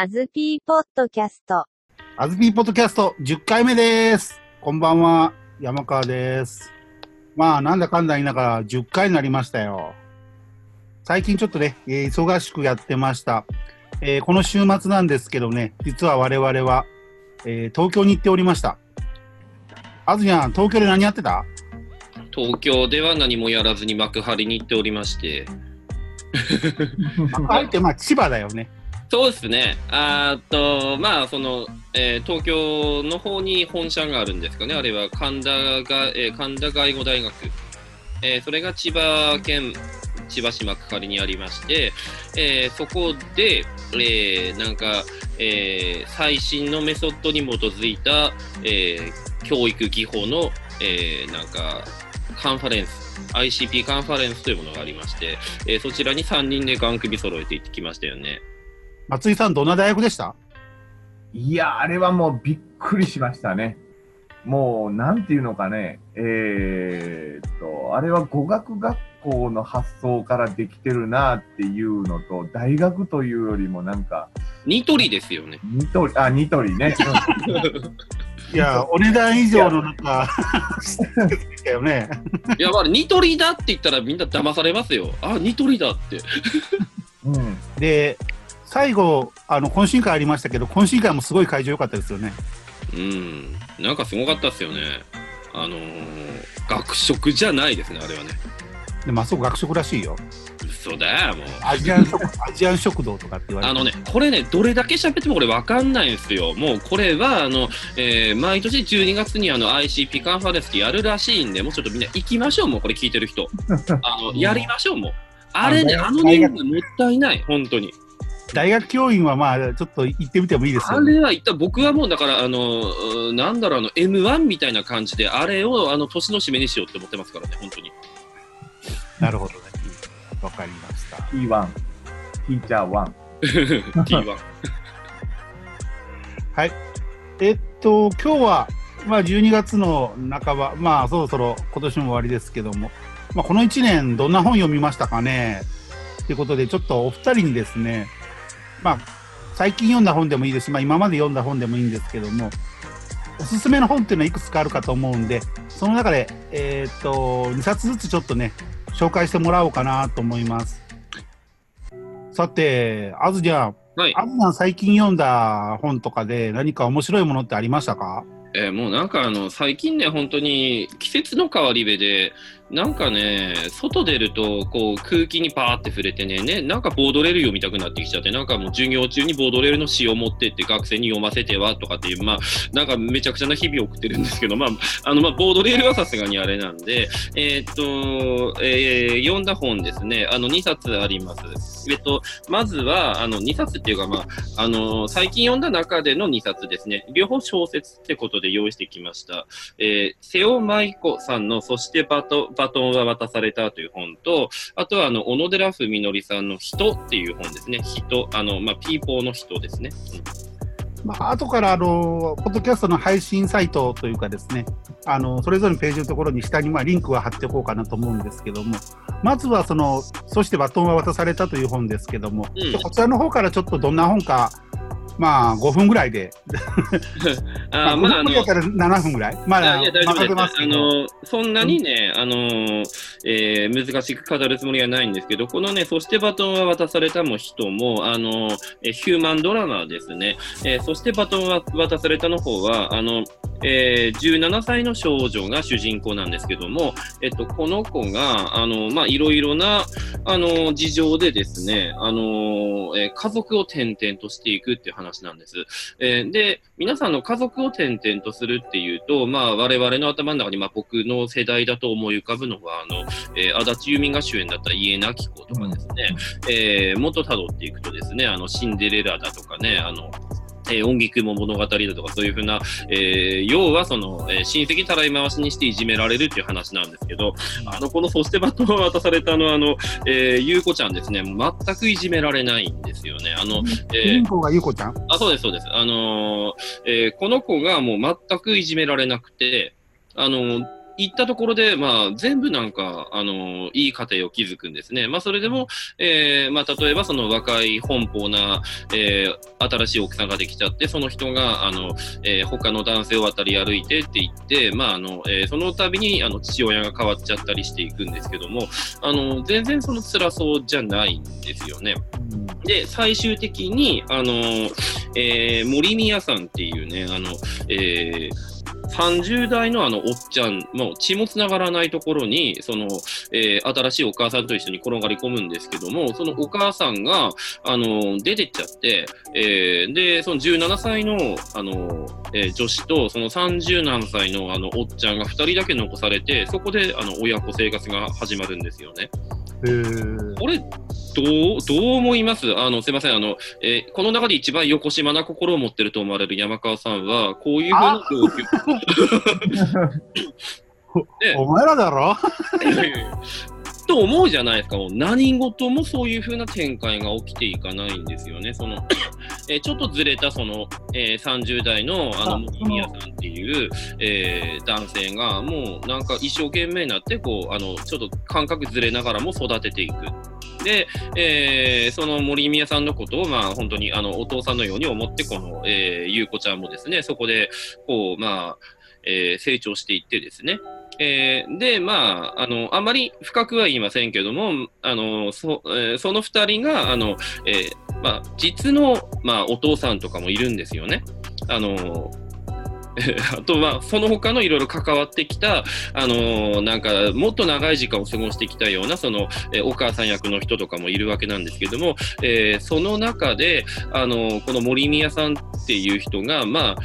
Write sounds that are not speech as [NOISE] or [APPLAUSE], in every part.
アズピーポッドキャスト。アズピーポッドキャスト10回目です。こんばんは、山川です。まあ、なんだかんだ言いながら10回になりましたよ。最近ちょっとね、えー忙しくやってました。えーこの週末なんですけどね、実は我々は、えー東京に行っておりました。あずやん、東京で何やってた？東京では何もやらずに幕張に行っておりまして、[LAUGHS] あえてまあ千葉だよね。そうですね、あっと、まあ、その、えー東京の方に本社があるんですかね、あれは神田が、えー神田外語大学、えーそれが千葉県千葉市幕張にありまして、えーそこで、えーなんか、え最新のメソッドに基づいた、え教育技法の、えなんか、カンファレンス、ICP カンファレンスというものがありまして、えーそちらに3人でガン首揃えて行ってきましたよね。松井さん、どんな大学でした？いや、あれはもうびっくりしましたね。もう、なんていうのかね、えーっと、あれは語学学校の発想からできてるなっていうのと、大学というよりもなんか、ニトリですよね。ニトリ、あ、ニトリね。[LAUGHS] いや、お値段以上のなんか、[LAUGHS] だよね。いや、まあ、ニトリだって言ったらみんな騙されますよ。あ、ニトリだって。うん。で、最後、あの、懇親会ありましたけど、懇親会もすごい会場良かったですよね。うん。なんかすごかったっすよね。あのー、学食じゃないですね、あれはね。でも、あそこ学食らしいよ。嘘だよ、もう。アジアン食、[LAUGHS] アジアン食堂とかって言われて。あのね、これね、どれだけ喋ってもこれわかんないんですよ。もうこれは、あの、えー毎年12月にあの ICP カンファレンスやるらしいんで、もうちょっとみんな行きましょう、もうこれ聞いてる人。あの、[LAUGHS] やりましょう、もう。あれね、ああの人数もったいない、本当に。大学教員はまあ、ちょっと行ってみてもいいですあよ、ね。れは一旦僕はもうだから、あの、なんだろう、あの、M1 みたいな感じで、あれを、あの、年の締めにしようって思ってますからね、本当に。なるほどね。わかりました。T1。ティーチャー1。[LAUGHS] T1。はい。えっと、今日は、まあ、12月の半ば、まあ、そろそろ今年も終わりですけども、まあ、この1年、どんな本読みましたかね？ということで、ちょっとお二人にですね、まあ、最近読んだ本でもいいですし、まあ、今まで読んだ本でもいいんですけども、おすすめの本っていうのはいくつかあるかと思うんで、その中で、えーっと、2冊ずつちょっとね、紹介してもらおうかなと思います。さて、あずちゃん、はい。あずちゃん最近読んだ本とかで何か面白いものってありましたか？えーもうなんかあの最近ね、本当に季節の変わり目で、なんかね、外出るとこう空気にパーって触れてねね、なんかボードレール読みたくなってきちゃって、なんかもう授業中にボードレールの詩を持ってって学生に読ませてはとかっていう、まあ、なんかめちゃくちゃな日々を送ってるんですけど、まあ、あのまあボードレールはさすがにあれなんで、えーっと、えー読んだ本ですね、あの2冊あります。えっと、まずは、あの2冊っていうか、まあ、あの最近読んだ中での2冊ですね。両方小説ってことで用意してきました。えー瀬尾舞子さんの、そしてバトバトンは渡されたという本と、あとは、あの、小野寺文則さんの人っていう本ですね。人、あの、まあ、ピーポーの人ですね。まあ後からあの、ポッドキャストの配信サイトというかですね、あの、それぞれのページのところに下にまあリンクは貼っておこうかなと思うんですけども、まずはその、そしてバトンは渡されたという本ですけども、うんこちらの方からちょっとどんな本か、まあ5分ぐらいで、[LAUGHS] あーまあ、あ5分のぐらい、から7分ぐらい、まだいや、大丈夫。あの、そんなにね、あの、えー難しく語るつもりはないんですけど、このね、そしてバトンは渡されたも人も、あの、えーヒューマンドラマですね。えーそしてバトンは渡されたの方は、あの、えー17歳の少女が主人公なんですけども、えっと、この子が、あの、まあ、いろいろな、あの、事情でですね、あの、えー家族を転々としていくっていう話なんです。えーで、皆さんの家族を転々とするっていうと、まあ、我々の頭の中に、まあ、僕の世代だと思い浮かぶのは、あの、えー足立由美が主演だった家なき子とかですね、えー、元辿っていくとですね、あの、シンデレラだとかね、あの、えー音菊も物語だとかそういうふうな、えー要はその、えー親戚たらい回しにしていじめられるっていう話なんですけど、あの、このそしてバトンを渡されたあの、あの、えー、ゆうこちゃんですね、全くいじめられないんですよね。あの、主えーがゆうこちゃん？あ、そうです、そうです。あのーえーこの子がもう全くいじめられなくて、あのー行ったところで、まあ、全部なんか、あの、いい家庭を築くんですね。まあ、それでも、えー、まあ、例えばその若い奔放な、えー、新しい奥さんができちゃって、その人が、あの、えー、他の男性を渡り歩いてって言って、まあ、あの、えー、その度に、あの、父親が変わっちゃったりしていくんですけども、あの、全然その辛そうじゃないんですよね。で、最終的に、あの、えー、森宮さんっていうね、あの、えー、30代のあのおっちゃん、もう血もつながらないところに、その、えー、新しいお母さんと一緒に転がり込むんですけども、そのお母さんが、あの、出てっちゃって、えー、で、その17歳の、あの、えー、女子と、その30何歳のあの、おっちゃんが2人だけ残されて、そこで、あの、親子生活が始まるんですよね。これ、どう、どう思います？あの、すいません、あの、えー、この中で一番横島な心を持ってると思われる山川さんは、こういうふうな状況。お前らだろ？[LAUGHS] と思うじゃないですか。何事もそういう風な展開が起きていかないんですよね。その、えー、ちょっとずれたその、えー、30代のあの、森宮さんっていう、えー、男性が、もうなんか一生懸命になって、こう、あの、ちょっと感覚ずれながらも育てていく。で、えー、その森宮さんのことを、まあ、本当にあのお父さんのように思って、この、えー、ゆうこちゃんもですね、そこで、こう、まあ、えー、成長していってですね、えー、で、まあ、あの、あまり深くは言いませんけども、あの、そ,、えー、その二人が、あの、えー、まあ、実の、まあ、お父さんとかもいるんですよね。あの、[LAUGHS] あとは、その他のいろいろ関わってきた、あの、なんか、もっと長い時間を過ごしてきたような、その、え、お母さん役の人とかもいるわけなんですけども、えー、その中で、あのこの森宮さんっていう人が、まあ、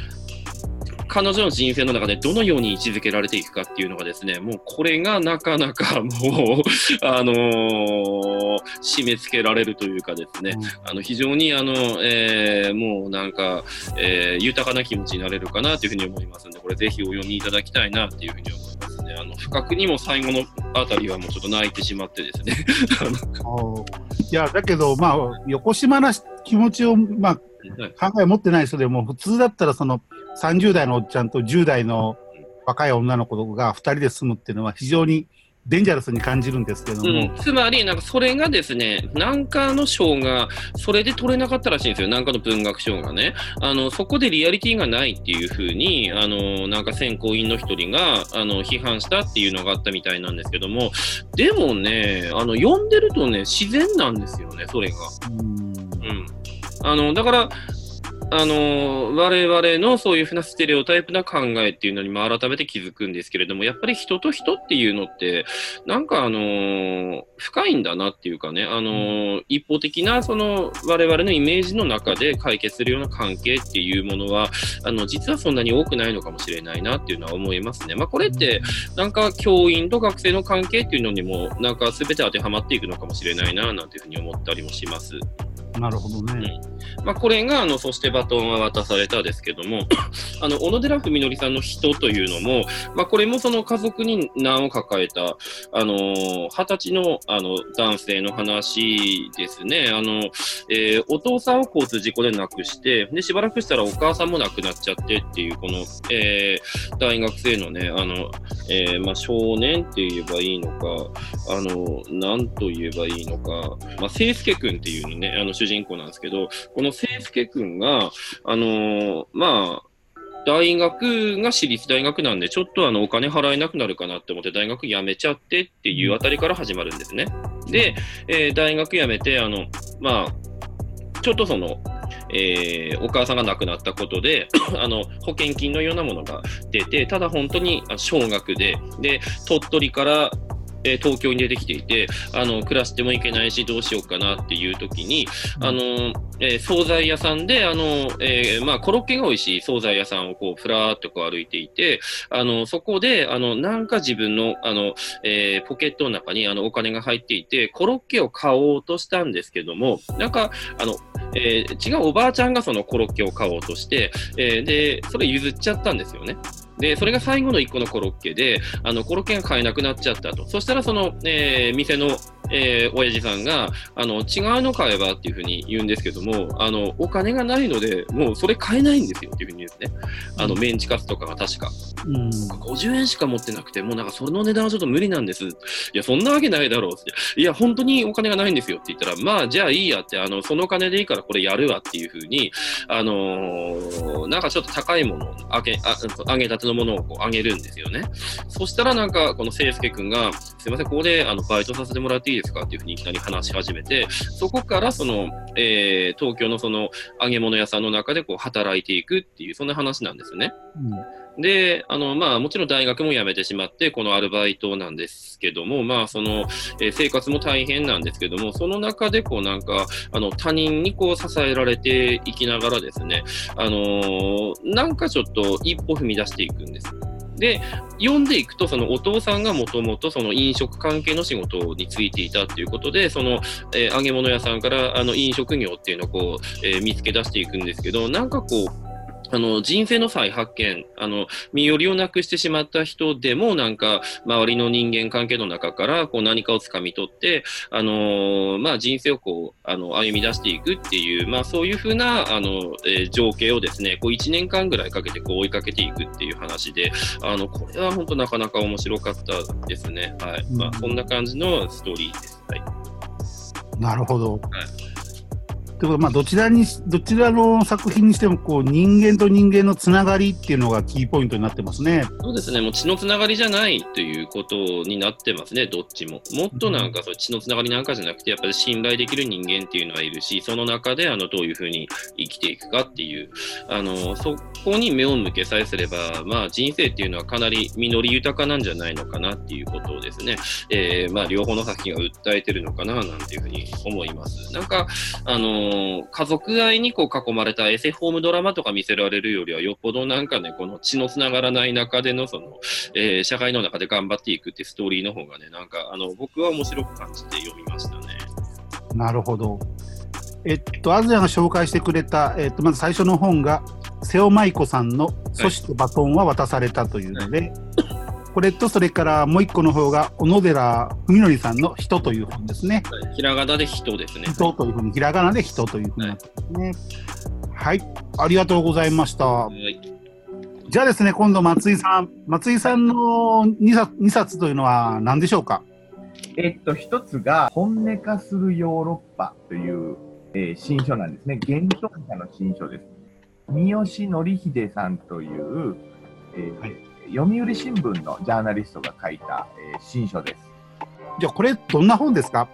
彼女の人生の中でどのように位置づけられていくかっていうのがですね、もうこれがなかなか [LAUGHS] もう、あのー、締め付けられるというかですね、うん、あの非常にあの、えー、もうなんか、えー、豊かな気持ちになれるかなというふうに思いますので、これぜひお読みいただきたいなっていうふうに思いますね。あの、不覚にも最後のあたりはもうちょっと泣いてしまってですね。[LAUGHS] いや、だけど、まあ、横島な気持ちを、まあ、考え持ってない人でも、普通だったらその30代のおっちゃんと10代の若い女の子が2人で住むっていうのは非常にデンジャラスに感じるんですけども、うん、つまり、なんかそれがですね、なんかの賞が、それで取れなかったらしいんですよ、なんかの文学賞がね。あの、そこでリアリティがないっていうふうに、あの、なんか選考委員の一人が、あの、批判したっていうのがあったみたいなんですけども、でもね、あの、読んでるとね、自然なんですよね、それが。うん。うんあの、だから、あの、我々のそういうふうなステレオタイプな考えっていうのにも改めて気づくんですけれども、やっぱり人と人っていうのって、なんかあの、深いんだなっていうかね、あの、一方的なその我々のイメージの中で解決するような関係っていうものは、あの、実はそんなに多くないのかもしれないなっていうのは思いますね。まあこれって、なんか教員と学生の関係っていうのにも、なんか全て当てはまっていくのかもしれないな、なんていうふうに思ったりもします。なるほどね。まあ、これが、あの、そしてバトンは渡されたですけども、[COUGHS] あの、小野寺文則さんの人というのも、まあ、これもその家族に難を抱えた、あの、二十歳の、あの、男性の話ですね。あの、えー、お父さんを交通事故で亡くして、で、しばらくしたらお母さんも亡くなっちゃってっていう、この、えー、大学生のね、あの、えー、まあ、少年って言えばいいのか、あの、なんと言えばいいのか、まあ、聖介くんっていうのね、あの、主人公なんですけど、この聖介くんが、あの、まあ、大学が私立大学なんで、ちょっとあのお金払えなくなるかなって思って大学辞めちゃってっていうあたりから始まるんですね。で、えー、大学辞めて、あの、まあ、ちょっとその、えー、お母さんが亡くなったことで [COUGHS] あの保険金のようなものが出て、ただ本当に少額で、で、鳥取からえー、東京に出てきていて、あの、暮らしてもいけないし、どうしようかなっていう時に、あの、えー、惣菜屋さんで、あの、えー、まあ、コロッケが美味しい惣菜屋さんをこう、ふらーっとこう歩いていて、あの、そこで、あの、なんか自分の、あの、えー、ポケットの中に、あの、お金が入っていて、コロッケを買おうとしたんですけども、なんか、あの、えー、違うおばあちゃんがそのコロッケを買おうとして、えー、で、それ譲っちゃったんですよね。で、それが最後の1個のコロッケで、あの、コロッケが買えなくなっちゃったと。そしたら、その、えー、店の、えー、親父さんが、あの、違うの買えばっていうふうに言うんですけども、あの、お金がないので、もうそれ買えないんですよっていうふうに言うんですね。あの、メンチカツとかが確か。うん。50円しか持ってなくて、もうなんかその値段はちょっと無理なんです。いや、そんなわけないだろうって。いや、本当にお金がないんですよって言ったら、まあ、じゃあいいやって、あの、その金でいいからこれやるわっていうふうに、あのーなんかちょっと高いものをあげ、あ揚げたてのものをこうあげるんですよね。そしたらなんか、この聖介くんが、すいません、ここであのバイトさせてもらっていいですかっていうふうにいきなり話し始めて、そこからその、えー東京のその揚げ物屋さんの中でこう働いていくっていう、そんな話なんですね。で、あの、まあ、もちろん大学も辞めてしまって、このアルバイトなんですけども、まあ、その、えー生活も大変なんですけども、その中で、こう、なんか、あの、他人にこう、支えられていきながらですね、あのーなんかちょっと一歩踏み出していくんです。で、読んでいくと、そのお父さんがもともとその飲食関係の仕事に就いていたということで、その、えー揚げ物屋さんからあの飲食業っていうのをこう、えー見つけ出していくんですけど、なんかこう、あの人生の再発見、あの身寄りをなくしてしまった人でも、なんか周りの人間関係の中からこう何かをつかみ取って、あのーまあ、人生をこうあの歩み出していくっていう、まあ、そういうふうなあの、えー情景をですねこう1年間ぐらいかけてこう追いかけていくっていう話で、あのこれは本当なかなか面白かったですね。はいまあ、そんな感じのストーリーです。はいなるほど。ということでまあ、どちらにし、どちらの作品にしても、こう、人間と人間のつながりっていうのがキーポイントになってますね。そうですね、もう血のつながりじゃないということになってますね、どっちも。もっとなんか血のつながりなんかじゃなくて、やっぱり信頼できる人間っていうのはいるし、その中であのどういうふうに生きていくかっていう、あのそこに目を向けさえすれば、まあ、人生っていうのはかなり実り豊かなんじゃないのかなっていうことをですね、えーまあ、両方の作品が訴えてるのかななんていうふうに思います。なんか、あのー家族愛にこう囲まれたエセホームドラマとか見せられるよりは、よっぽどなんかね、この血のつながらない中での、その、えー社会の中で頑張っていくってストーリーの方がね、なんか、あの、僕は面白く感じて読みましたね。なるほど。えっと、アズヤが紹介してくれた、えっと、まず最初の本が、瀬尾舞子さんの、そしてバトンは渡されたというので、これと、それからもう一個の方が、小野寺文則さんの人という本ですね。ひらがなで人ですね。人というふうに、ひらがなで人というふうになってますね。はい、ありがとうございました。はいじゃあですね、今度松井さん。松井さんの2冊 ,2 冊というのは何でしょうか？えっと、一つが、本音化するヨーロッパという、えー新書なんですね。原 tal 者の新書です。三好則秀さんという、えーはい読売新聞のジャーナリストが書いた、えー新書です。じゃあ、これどんな本ですか？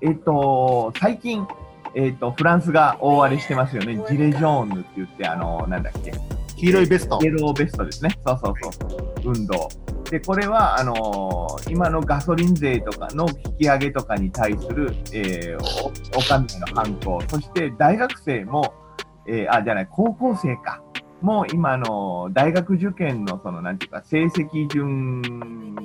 えっと、最近、えっと、フランスが大荒れしてますよね。ジレジョーヌって言って、あの、なんだっけ。黄色いベストイ。エローベストですね。そうそうそう。運動。で、これは、あのー今のガソリン税とかの引き上げとかに対する、えー、お、お上の反抗。そして、大学生も、えーあ、じゃない、高校生か。もう今あの大学受験のその、なんていうか、成績順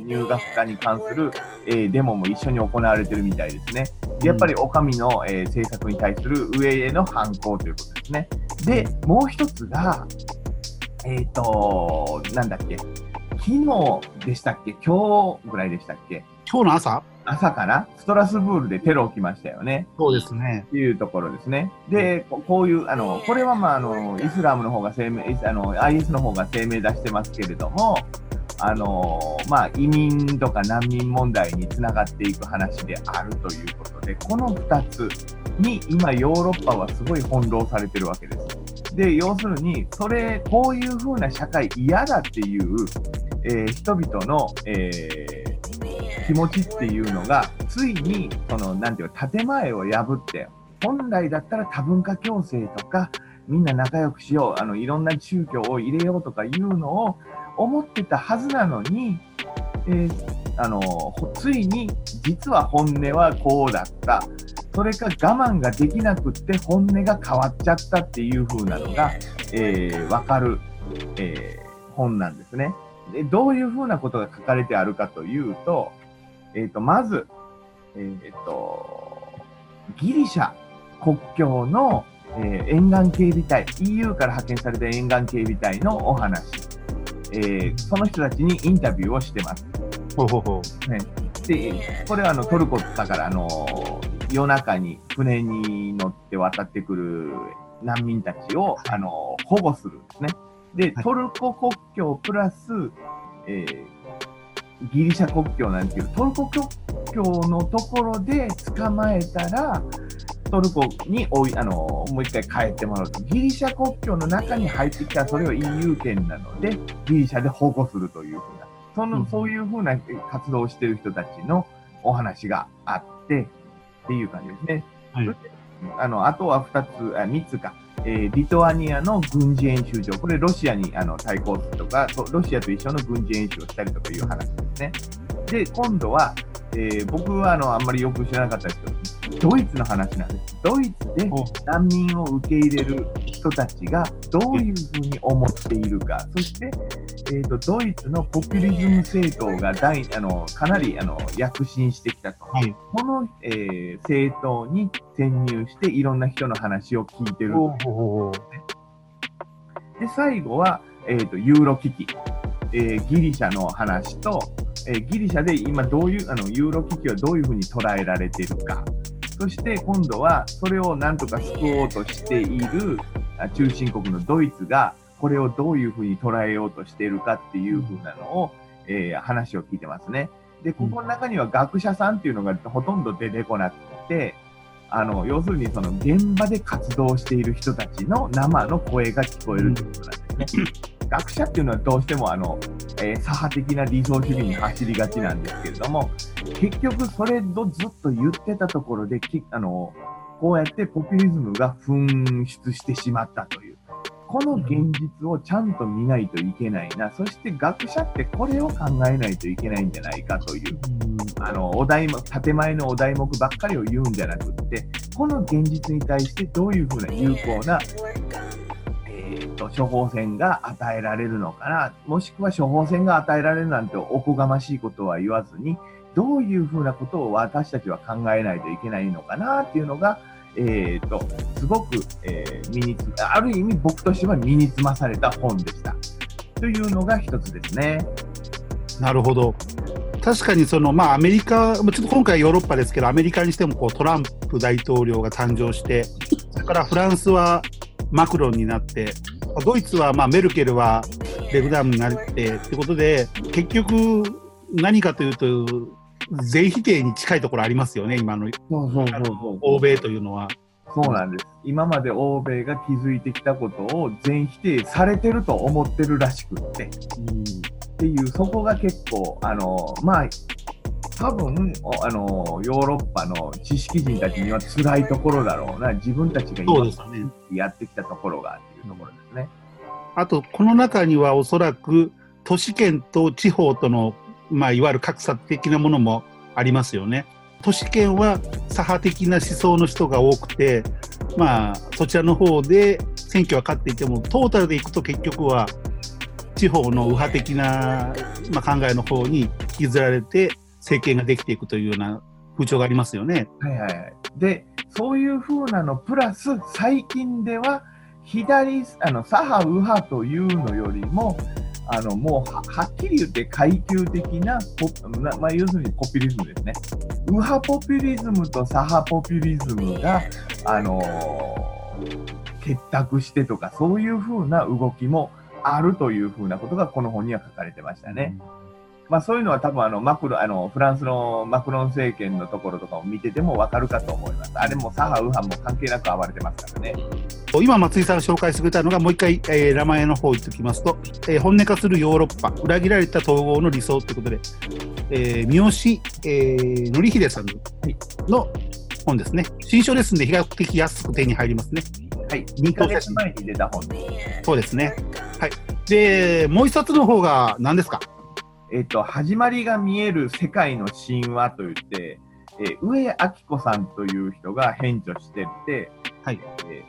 入学化に関する、えーデモも一緒に行われてるみたいですね。でやっぱりお上の、えー政策に対する上への反抗ということですね。で、もう一つが、えっ、と、なんだっけ、昨日でしたっけ、今日ぐらいでしたっけ、今日の朝？朝かな、ストラスブールでテロ起きましたよね。そうですね。っていうところですね。で、ここういう、あの、これはまあ、あの、イスラムの方が声明、あの、IS の方が声明出してますけれども、あの、まあ、移民とか難民問題につながっていく話であるということで、この2つに今ヨーロッパはすごい翻弄されてるわけです。で、要するに、それ、こういう風な社会嫌だっていう、えー人々の、えー気持ちっていうのが、ついに、その、なんていうか、建前を破って、本来だったら多文化共生とか、みんな仲良くしよう、あの、いろんな宗教を入れようとかいうのを思ってたはずなのに、えーあの、ついに、実は本音はこうだった。それか我慢ができなくって本音が変わっちゃったっていう風なのが、えーわかる、えー本なんですね。で、どういう風なことが書かれてあるかというと、えっ、と、まず、えっ、と、ギリシャ国境の、えー沿岸警備隊、EU から派遣された沿岸警備隊のお話、えーその人たちにインタビューをしてます。ほうほうほして、これはあのトルコだからあの夜中に船に乗って渡ってくる難民たちをあの保護するんですね。で、はい。トルコ国境プラス、えーギリシャ国境なんですけど、トルコ国境のところで捕まえたら、トルコにおいあのもう一回帰ってもらうと、ギリシャ国境の中に入ってきたら、それを EU 圏なので、ギリシャで保護するというふうな、その、うん。そういうふうな活動をしている人たちのお話があって、っていう感じですね。はい。あのあとは2つ、あ3つか、えーリトアニアの軍事演習場、これ、ロシアにあの対抗するとか、とロシアと一緒の軍事演習をしたりとかいう話。ですね。で、今度は、えー僕はあのあんまりよく知らなかったですけど、ドイツの話なんです。ドイツでお難民を受け入れる人たちがどういうふうに思っているか、そして、えー、とドイツのポピュリズム政党が大あのかなりあの躍進してきたと。はい。この、えー政党に潜入していろんな人の話を聞いてる。で、最後は、えー、とユーロ危機、えーギリシャの話と、えギリシャで今どういうあのユーロ危機はどういうふうに捉えられているか、そして今度はそれをなんとか救おうとしている中心国のドイツがこれをどういうふうに捉えようとしているかっていうふうなのを、えー話を聞いてますね。で、ここの中には学者さんっていうのがほとんど出てこなくて、あの要するにその現場で活動している人たちの生の声が聞こえるということなんですね。学者っていうのはどうしてもあの、えー左派的な理想主義に走りがちなんですけれども、結局それをずっと言ってたところで、きあのこうやってポピュリズムが噴出してしまったという。この現実をちゃんと見ないといけないな、そして学者ってこれを考えないといけないんじゃないかという、あのお題目建前のお題目ばっかりを言うんじゃなくって、この現実に対してどういうふうな有効な、えー、と処方箋が与えられるのかな、もしくは処方箋が与えられるなんておこがましいことは言わずに、どういうふうなことを私たちは考えないといけないのかなっていうのが、えー、とすごく、えー身につある意味僕としては身につまされた本でした。というのが一つですね。なるほど。確かにその、まあ、アメリカ、まあちょっと今回ヨーロッパですけど、アメリカにしてもこうトランプ大統領が誕生して、それからフランスはマクロンになって、ドイツはまあメルケルはレグダムになってってことで、結局何かというと、全否定に近いところありますよね、今の欧米というのは。そうなんです。今まで欧米が築いてきたことを全否定されてると思ってるらしくって、っていう、そこが結構、あの、まあ、多分おあのヨーロッパの知識人たちには辛いところだろうな、自分たちが今。やってきたところがっていうところですね。あと、この中にはおそらく都市圏と地方との、まあ、いわゆる格差的なものもありますよね。都市圏は左派的な思想の人が多くて、まあ、そちらの方で選挙は勝っていても、トータルでいくと結局は地方の右派的な、まあ、考えの方に引きずられて政権ができていくというような風潮がありますよね。はいはいはい。で、そういう風なのプラス、最近では、左、あの、左派、右派というのよりも、あの、もうは、はっきり言って階級的なポ、なまあ、要するにポピュリズムですね。右派ポピュリズムと左派ポピュリズムが、あのー結託してとか、そういう風な動きもあるという風なことが、この本には書かれてましたね。まあ、そういうのは多分あのマクロあのフランスのマクロン政権のところとかを見てても分かるかと思います。あれも左派、右派も関係なく暴れてますからね。今、松井さんが紹介してくれたのが、もう一回、えー名前の方を言っておきますと、えー本音化するヨーロッパ、裏切られた統合の理想ということで、えー三好、えー、則秀さんの本ですね。新書ですんで、比較的安く手に入りますね。はい、2ヶ月前に出た本。そうですね。はい。で、もう一冊の方が何ですか？えっ、と、始まりが見える世界の神話といって、えー上明子さんという人が編著してて、はいえ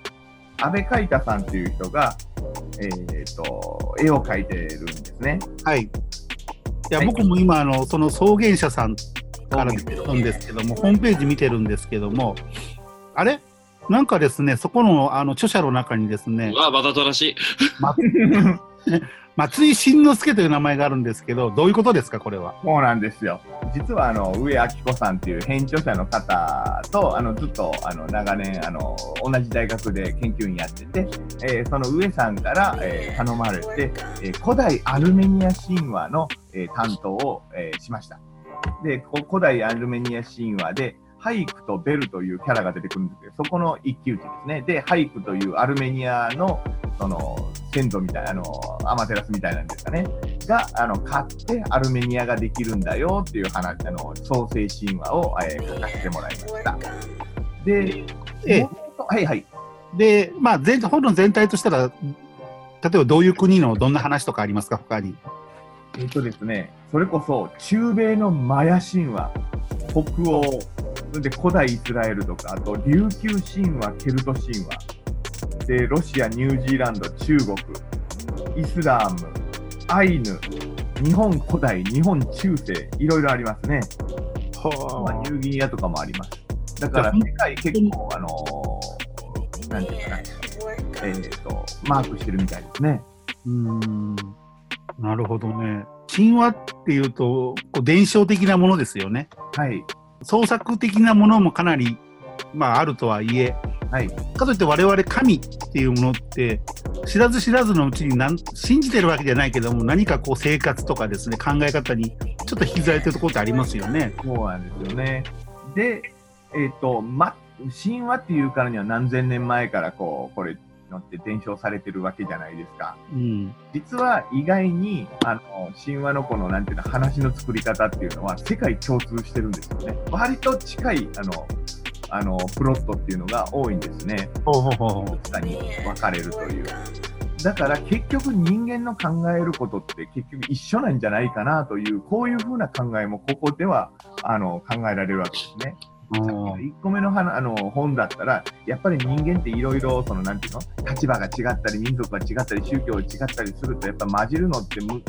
ー、安倍海太さんという人が、えっ、と、絵を描いてるんですね。はい。いや、はい僕も今、あの、その草原者さんから出てるんですけども、ホームページ見てるんですけども、あれ？なんかですね、そこのあの著者の中にですねう、わ、わざとらしい。ま [LAUGHS] 松井新之助という名前があるんですけど、どういうことですか、これは？そうなんですよ。実はあの上明子さんっていう編著者の方とあのずっとあの長年あの同じ大学で研究員やってて、えーその上さんから、えー頼まれて、えー古代アルメニア神話の、えー担当を、えーしました。で、古代アルメニア神話で、ハイクとベルというキャラが出てくるんですけど、そこの一騎打ちですね。で、ハイクというアルメニアのその先祖みたいな、あのアマテラスみたいなんですかね。があの勝ってアルメニアができるんだよっていう話あの創世神話を、えー書かせてもらいました。で、えはいはい。で、まあ、全本の全体としたら、例えばどういう国のどんな話とかありますか、他に。えっ、とですね、それこそ中米のマヤ神話、北欧、で古代イスラエルとか、あと琉球神話、ケルト神話、でロシア、ニュージーランド、中国、イスラーム、アイヌ、日本古代、日本中世、いろいろありますね。まあ、ニューギニアとかもあります。だから世界結構、あのーなんていうかな、えっ、と、マークしてるみたいですね。うーんなるほどね。神話っていうと、こう伝承的なものですよね。はい。創作的なものもかなり、まあ、あるとはいえ、はい。かといって我々神っていうものって、知らず知らずのうちに信じてるわけじゃないけども、何かこう生活とかですね、考え方にちょっと引きずられてるところってありますよね。そうなんですよね。で、えっ、と、ま、神話っていうからには何千年前からこう、これのって伝承されてるわけじゃないですか。うん。実は意外に、あの、神話のこの、なんていうの、話の作り方っていうのは世界共通してるんですよね。割と近い、あの、あの、プロットっていうのが多いんですね。ほうほうほうほう。下に分かれるという。だから結局人間の考えることって結局一緒なんじゃないかなという、こういうふうな考えもここではあの考えられるわけですね。1個目の話あの本だったら、やっぱり人間っていろいろ、そのなんていうの、立場が違ったり、民族が違ったり、宗教が違ったりすると、やっぱ混じるのってむ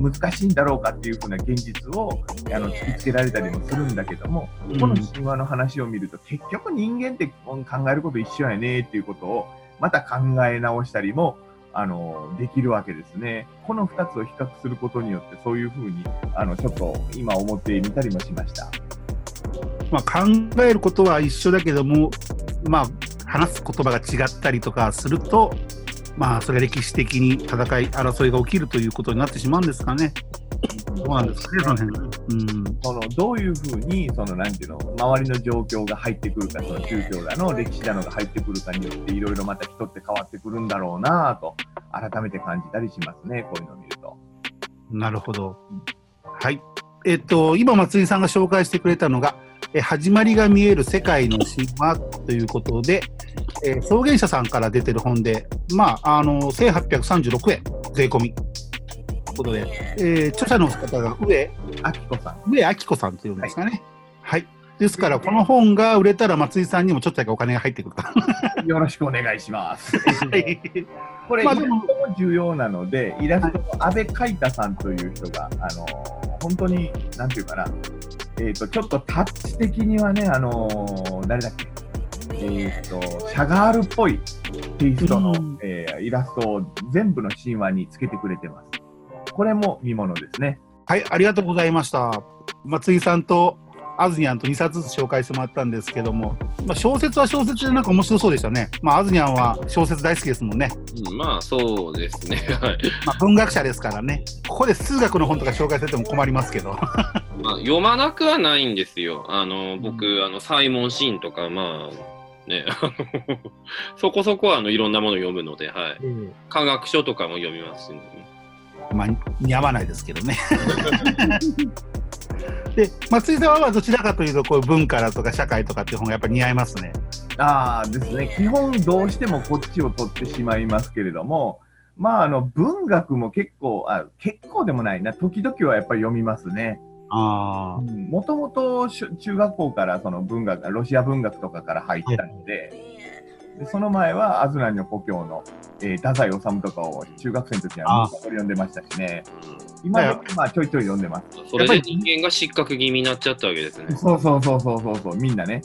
難しいんだろうかっていうふうな現実をあの突きつけられたりもするんだけども、この神話の話を見ると、結局人間って考えること一緒やねっていうことを、また考え直したりも、あのできるわけですね。この2つを比較することによって、そういうふうにあのちょっと今思ってみたりもしました。まあ、考えることは一緒だけども、まあ、話す言葉が違ったりとかすると、まあ、それが歴史的に戦い、争いが起きるということになってしまうんですかね。どうなんですかね、その辺。うん。そのどういうふうにそのなんていうの周りの状況が入ってくるかその宗教だの歴史だのが入ってくるかによっていろいろまた人って変わってくるんだろうなぁと改めて感じたりしますねこういうのを見ると。なるほど。はい。えっと、今、松井さんが紹介してくれたのが、え始まりが見える世界の神話ということで、えー草原社さんから出てる本で、まあ、あの、1836円、税込み。ということで、えー著者の方が上、あきこさん上明子さんというんですかね。はい。ですから、この本が売れたら松井さんにもちょっとだけお金が入ってくるかよろしくお願いします。ら。[LAUGHS] これ、まあでラストも重要なので、イラストの安倍海太さんという人が、あのー本当に、なんていうかな、えっ、と、ちょっとタッチ的にはね、あのー誰だっけ、えっ、と、シャガールっぽいテイストの、うんえーイラストを全部の神話につけてくれてます。これも見ものですね。はい、ありがとうございました。松井さんとアズニャンと2冊ずつ紹介してもらったんですけども、まあ、小説は小説でなんか面白そうでしたね。まあ、アズニャンは小説大好きですもんね。うんまあ、そうですね。[LAUGHS] はい。まあ、文学者ですからね。ここで数学の本とか紹介されても困りますけど。[LAUGHS] まあ、読まなくはないんですよ。あの、僕、あの、サイモン・シーンとか、まあ、ね、[LAUGHS] そこそこあのいろんなもの読むので、はい。科学書とかも読みますし、ね、まあ、似合わないですけどね。で、松井さんはどちらかというと、こう文化だとか社会とかっていう本がやっぱり似合いますね。ああですね、基本どうしてもこっちを取ってしまいますけれども、まあ、あの、文学も結構、あ、結構でもないな、時々はやっぱり読みますね。あもともと中学校からその文学、ロシア文学とかから入ったので、でその前はアズナリの故郷の、えー太宰治とかを中学生の時にはあ読んでましたしね、今でもまあちょいちょい読んでます。それで人間が失格気味になっちゃったわけですね。そうそうそうそうそうそう、みんなね。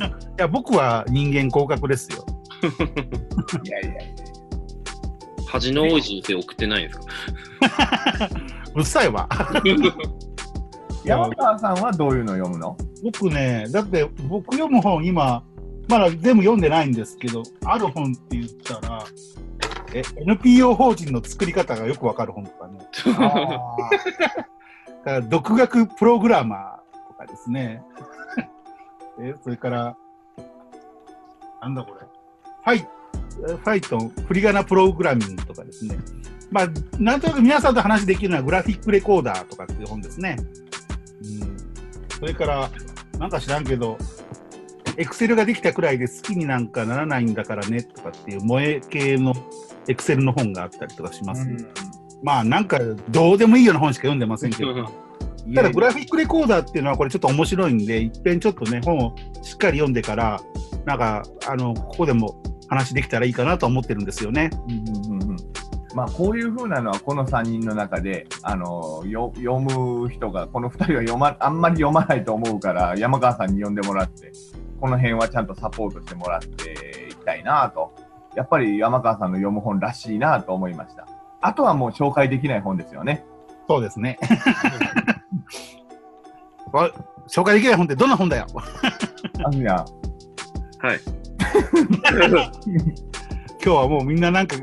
あ。[LAUGHS] いや、僕は人間合格ですよ。いやいやいや。恥の多い人生送ってないんですか？[LAUGHS] うっさいわ。[LAUGHS] 山川さんはどういうの読むの？僕ね、だって僕読む本今、まだ全部読んでないんですけど、ある本って言ったら、え、NPO 法人の作り方がよくわかる本とかね。あ [LAUGHS] だから独学プログラマーとかですね。[LAUGHS] えそれから、なんだこれ。ファイ、ファイトン、振り仮名プログラミングとかですね。まあ、なんとなく皆さんと話できるのはグラフィックレコーダーとかっていう本ですね。うん。それから、なんか知らんけど、エクセルができたくらいで好きになんかならないんだからねとかっていう萌え系のエクセルの本があったりとかします、うん。まあなんかどうでもいいような本しか読んでませんけど、い [LAUGHS] ただグラフィックレコーダーっていうのはこれちょっと面白いんで、いっぺんちょっとね、本をしっかり読んでから、なんか、あの、ここでも話できたらいいかなと思ってるんですよね。うんうんうん。うんまあこういうふうなのはこの3人の中であのよ読む人がこの2人は読まあんまり読まないと思うから山川さんに読んでもらってこの辺はちゃんとサポートしてもらっていきたいなとやっぱり山川さんの読む本らしいなと思いましたあとはもう紹介できない本ですよねそうですね。[LAUGHS] わ紹介できない本ってどんな本だよ。あずやはい。[LAUGHS] 今日はもうみんななんか、あ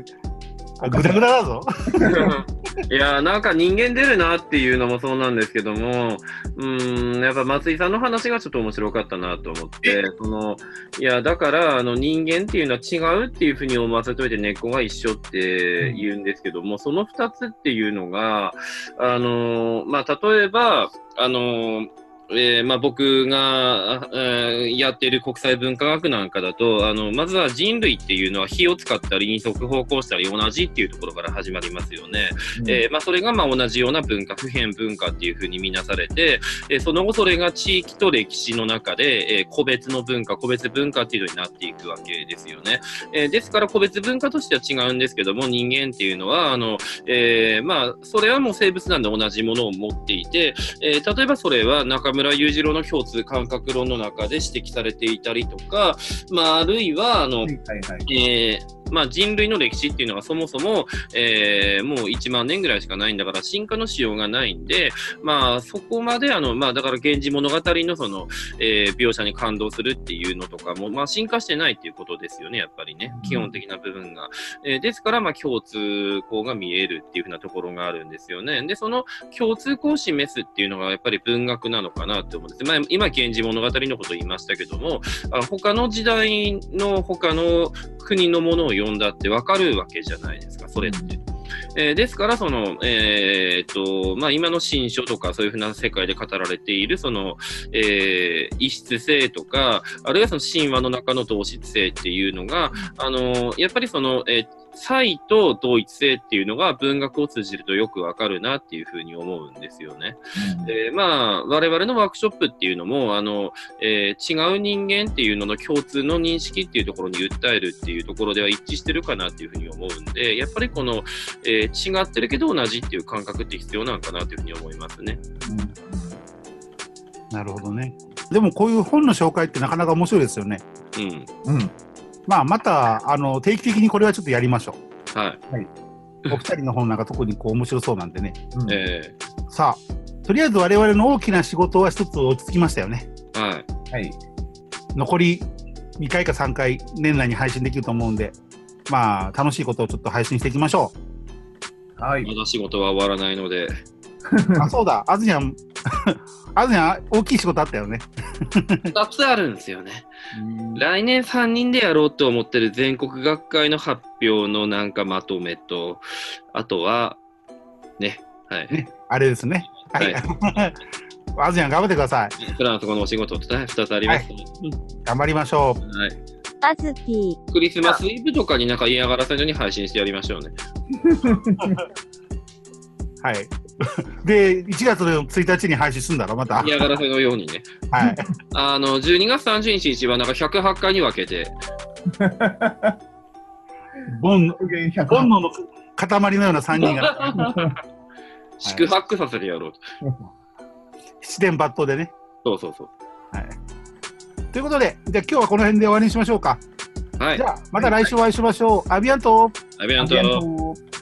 ぐだぐだだぞ。[LAUGHS] いやなんか人間出るなっていうのもそうなんですけども、うーん、やっぱ松井さんの話がちょっと面白かったなと思って、その、いや、だから、あの、人間っていうのは違うっていうふうに思わせといて根っこが一緒って言うんですけども、その二つっていうのが、あの、まあ、例えば、あの、えーまあ、僕が、えーやっている国際文化学なんかだとあのまずは人類っていうのは火を使ったり二足歩行したり同じっていうところから始まりますよね。えーまあ、それがまあ同じような文化普遍文化っていうふうに見なされて、えーその後それが地域と歴史の中で、えー個別の文化個別文化っていうのになっていくわけですよね。えーですから個別文化としては違うんですけども人間っていうのはあの、えーまあ、それはもう生物なんで同じものを持っていて、えー例えばそれは中村裕次郎の共通感覚論の中で指摘されていたりとか、まあ、あるいはあの、はいはいはい。えーまあ、人類の歴史っていうのがそもそも、えーもう1万年ぐらいしかないんだから進化のしようがないんで、まあ、そこまであの、まあ、だから源氏物語のその、えー描写に感動するっていうのとかも、まあ、進化してないっていうことですよね、やっぱりね、基本的な部分が。えーですから、まあ、共通項が見えるっていうふうなところがあるんですよね。で、その共通項を示すっていうのがやっぱり文学なのかなって思うんです。まあ、今、源氏物語のことを言いましたけども、あ他の時代の他の国のものを読んだってわかるわけじゃないですか、それって。えーですから、その、えーっと、まあ、今の新書とかそういうふうな世界で語られている、その、えー異質性とか、あるいはその神話の中の同質性っていうのが、あのやっぱりその、えー差異と同一性っていうのが文学を通じるとよくわかるなっていうふうに思うんですよね。でまあ、我々のワークショップっていうのも、あの、えー違う人間っていうのの共通の認識っていうところに訴えるっていうところでは一致してるかなっていうふうに思うんで、やっぱりこの、えー違ってるけど同じっていう感覚って必要なのかなというふうに思いますね。なるほどね。でもこういう本の紹介ってなかなか面白いですよね。うん。うんまあ、また、あの、定期的にこれはちょっとやりましょはい。う。お二人の本なんか特にこう面白そうなんでね。う [LAUGHS] んえさあ、とりあえず我々の大きな仕事は一つ落ち着きましたよね。ーはい。はい残り2回か3回年内に配信できると思うんで、まあ、楽しいことをちょっと配信していきましょはいまだ仕事は終わらないので、う。あ、そうだ、あずにゃん、あずにゃん、大きい仕事あったよね。2つあるんですよね。来年3人でやろうと思ってる全国学会の発表のなんかまとめと、あとは、ね、はい。ね、あれですね。はい。は [LAUGHS] あずにゃん、頑張ってください。フランス語のお仕事とね、2つあります、ね頑張りましょう。はい。あずぴー、クリスマスイブとかになんか嫌がらせのように配信してやりましょうね。[LAUGHS] はい。[LAUGHS] で、1月の1日に配信するんだろ、また。嫌がらせのようにね。はい。あの、12月30日はなんか108回に分けて、[LAUGHS] ボン、復元100ボンノの塊のような3人が、[LAUGHS] 宿泊させてやろうと。七点抜刀でね。そうそうそう。ということで、じゃあ今日はこの辺で終わりにしましょうか。はいじゃ。あ、また来週お会いしましょう。アビアントアビアントありがとう